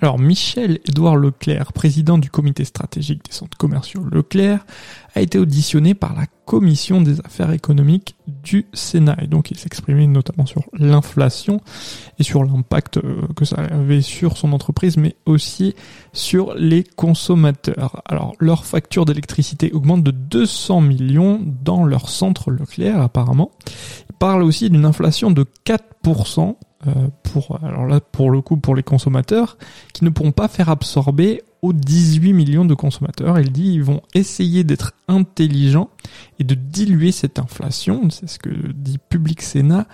Alors Michel-Édouard Leclerc, président du comité stratégique des centres commerciaux Leclerc, a été auditionné par la commission des affaires économiques du Sénat. Et donc il s'exprimait notamment sur l'inflation et sur l'impact euh, que ça avait sur son entreprise, mais aussi sur les consommateurs. Alors leur facture d'électricité augmente de 200 millions dans leur centre Leclerc apparemment. Il parle aussi d'une inflation de 4% euh, pour alors là pour le coup pour les consommateurs qui ne pourront pas faire absorber aux 18 millions de consommateurs. Il dit ils vont essayer d'être intelligents et de diluer cette inflation. C'est ce que dit publicsena.fr.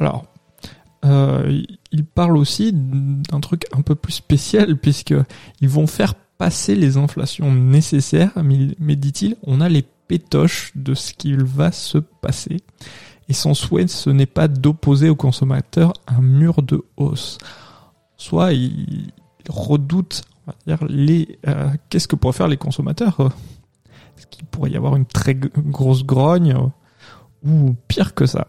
Alors euh, il parle aussi d'un truc un peu plus spécial puisque ils vont faire passer les inflations nécessaires, mais dit-il, on a les pétoches de ce qu'il va se passer et son souhait ce n'est pas d'opposer aux consommateurs un mur de hausse. Soit il, redoute, on va dire, les euh, qu'est-ce que pourraient faire les consommateurs Est-ce qu'il pourrait y avoir une très grosse grogne ou pire que ça?